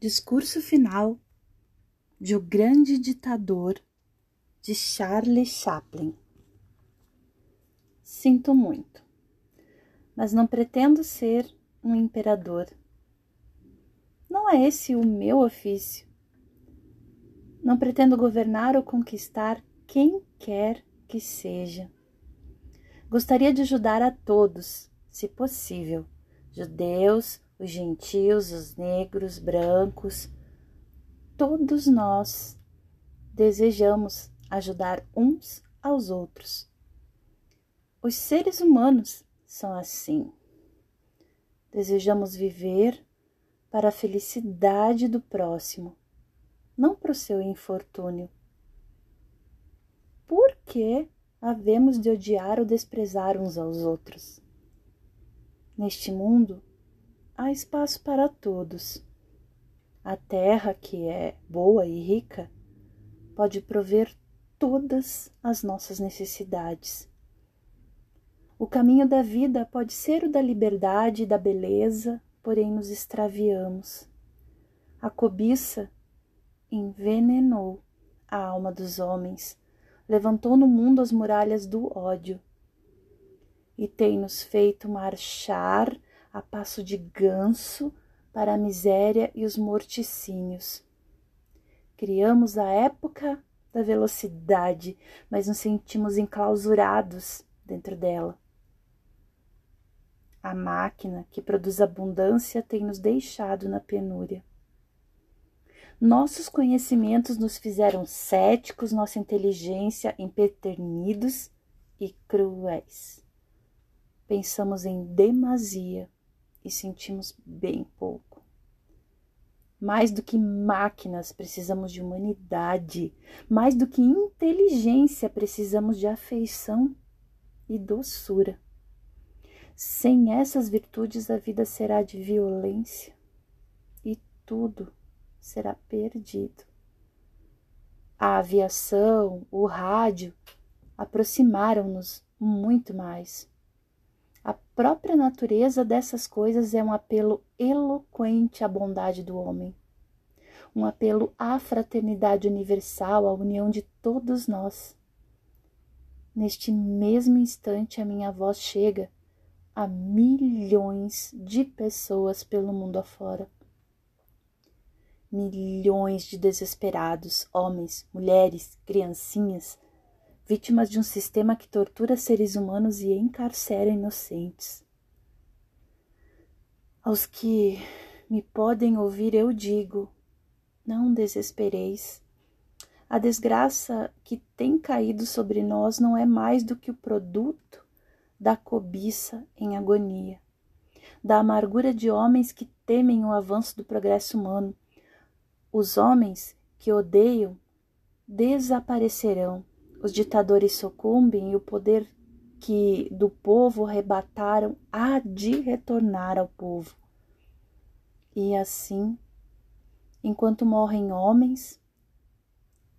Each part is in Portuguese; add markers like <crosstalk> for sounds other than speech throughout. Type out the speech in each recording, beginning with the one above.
Discurso final de O Grande Ditador de Charlie Chaplin. Sinto muito, mas não pretendo ser um imperador. Não é esse o meu ofício. Não pretendo governar ou conquistar quem quer que seja. Gostaria de ajudar a todos, se possível, judeus, os gentios, os negros, brancos, todos nós desejamos ajudar uns aos outros. Os seres humanos são assim. Desejamos viver para a felicidade do próximo, não para o seu infortúnio. Por que havemos de odiar ou desprezar uns aos outros? Neste mundo, há espaço para todos. A terra, que é boa e rica, pode prover todas as nossas necessidades. O caminho da vida pode ser o da liberdade e da beleza, porém nos extraviamos. A cobiça envenenou a alma dos homens, levantou no mundo as muralhas do ódio e tem nos feito marchar a passo de ganso para a miséria e os morticínios. Criamos a época da velocidade, mas nos sentimos enclausurados dentro dela. A máquina que produz abundância tem nos deixado na penúria. Nossos conhecimentos nos fizeram céticos, nossa inteligência empeternidos e cruéis. Pensamos em demasia e sentimos bem pouco. Mais do que máquinas, precisamos de humanidade. Mais do que inteligência, precisamos de afeição e doçura. Sem essas virtudes, a vida será de violência e tudo será perdido. A aviação, o rádio aproximaram-nos muito mais. A própria natureza dessas coisas é um apelo eloquente à bondade do homem, um apelo à fraternidade universal, à união de todos nós. Neste mesmo instante, a minha voz chega a milhões de pessoas pelo mundo afora. Milhões de desesperados, homens, mulheres, criancinhas, vítimas de um sistema que tortura seres humanos e encarcera inocentes. Aos que me podem ouvir, eu digo: não desespereis. A desgraça que tem caído sobre nós não é mais do que o produto da cobiça em agonia, da amargura de homens que temem o avanço do progresso humano. Os homens que odeiam desaparecerão os ditadores sucumbem e o poder que do povo arrebataram há de retornar ao povo. E assim, enquanto morrem homens,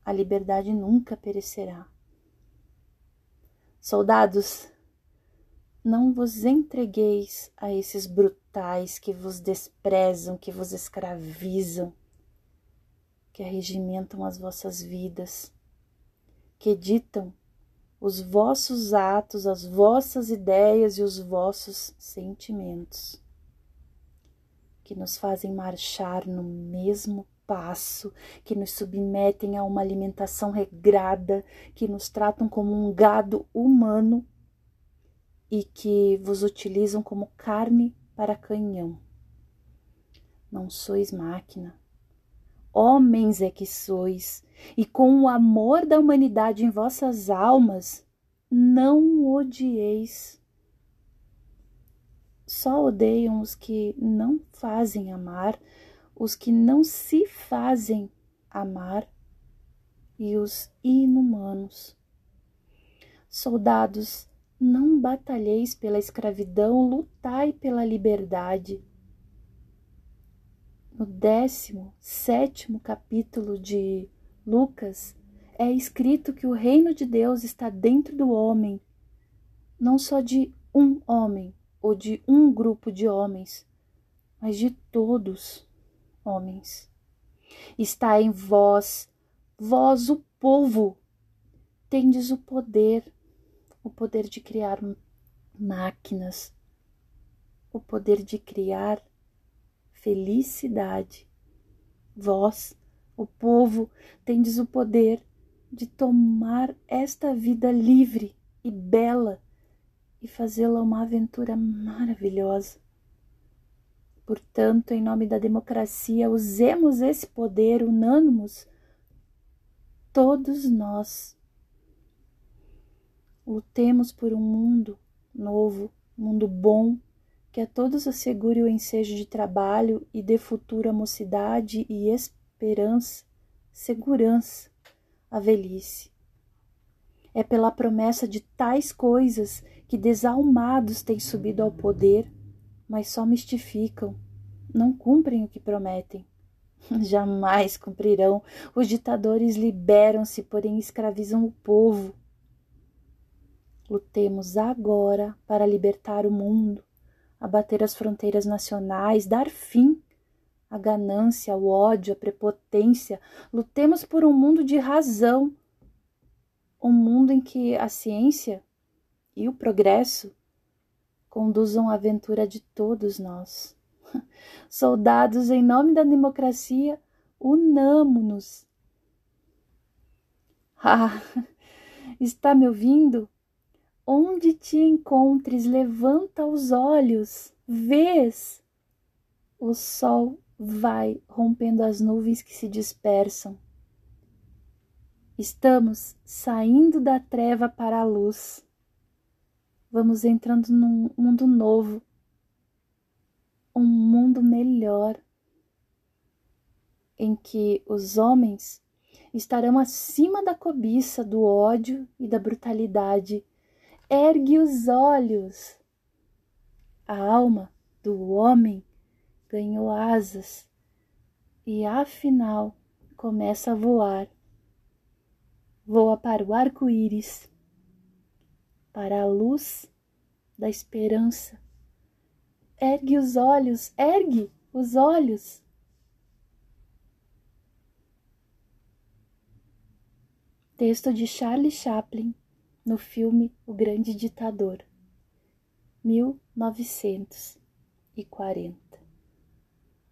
a liberdade nunca perecerá. Soldados, não vos entregueis a esses brutais que vos desprezam, que vos escravizam, que arregimentam as vossas vidas que ditam os vossos atos, as vossas ideias e os vossos sentimentos, que nos fazem marchar no mesmo passo, que nos submetem a uma alimentação regrada, que nos tratam como um gado humano e que vos utilizam como carne para canhão. Não sois máquina, homens é que sois, e com o amor da humanidade em vossas almas, não odieis. Só odeiam os que não fazem amar, os que não se fazem amar e os inumanos. Soldados, não batalheis pela escravidão, lutai pela liberdade no décimo sétimo capítulo de Lucas, é escrito que o reino de Deus está dentro do homem, não só de um homem ou de um grupo de homens, mas de todos homens. Está em vós, vós, o povo, tendes o poder, o poder de criar máquinas, o poder de criar felicidade. Vós, o povo, tendes o poder de tomar esta vida livre e bela e fazê-la uma aventura maravilhosa. Portanto, em nome da democracia, usemos esse poder, unânimos, todos nós. Lutemos por um mundo novo, um mundo bom, que a todos assegure o ensejo de trabalho e dê futuro à mocidade e esperança, segurança à velhice. É pela promessa de tais coisas que desalmados têm subido ao poder, mas só mistificam, não cumprem o que prometem. <laughs> Jamais cumprirão. Os ditadores liberam-se, porém escravizam o povo. Lutemos agora para libertar o mundo, abater as fronteiras nacionais, dar fim à ganância, ao ódio, à prepotência. Lutemos por um mundo de razão, um mundo em que a ciência e o progresso conduzam a aventura de todos nós. <laughs> Soldados, em nome da democracia, unamo-nos. <laughs> Ah, está me ouvindo? Onde te encontres, levanta os olhos, vês. O sol vai rompendo as nuvens que se dispersam. Estamos saindo da treva para a luz. Vamos entrando num mundo novo, um mundo melhor, em que os homens estarão acima da cobiça, do ódio e da brutalidade. Ergue os olhos. A alma do homem ganhou asas e afinal começa a voar. Voa para o arco-íris para a luz da esperança. Ergue os olhos, ergue os olhos. Texto de Charlie Chaplin no filme O Grande Ditador, 1940.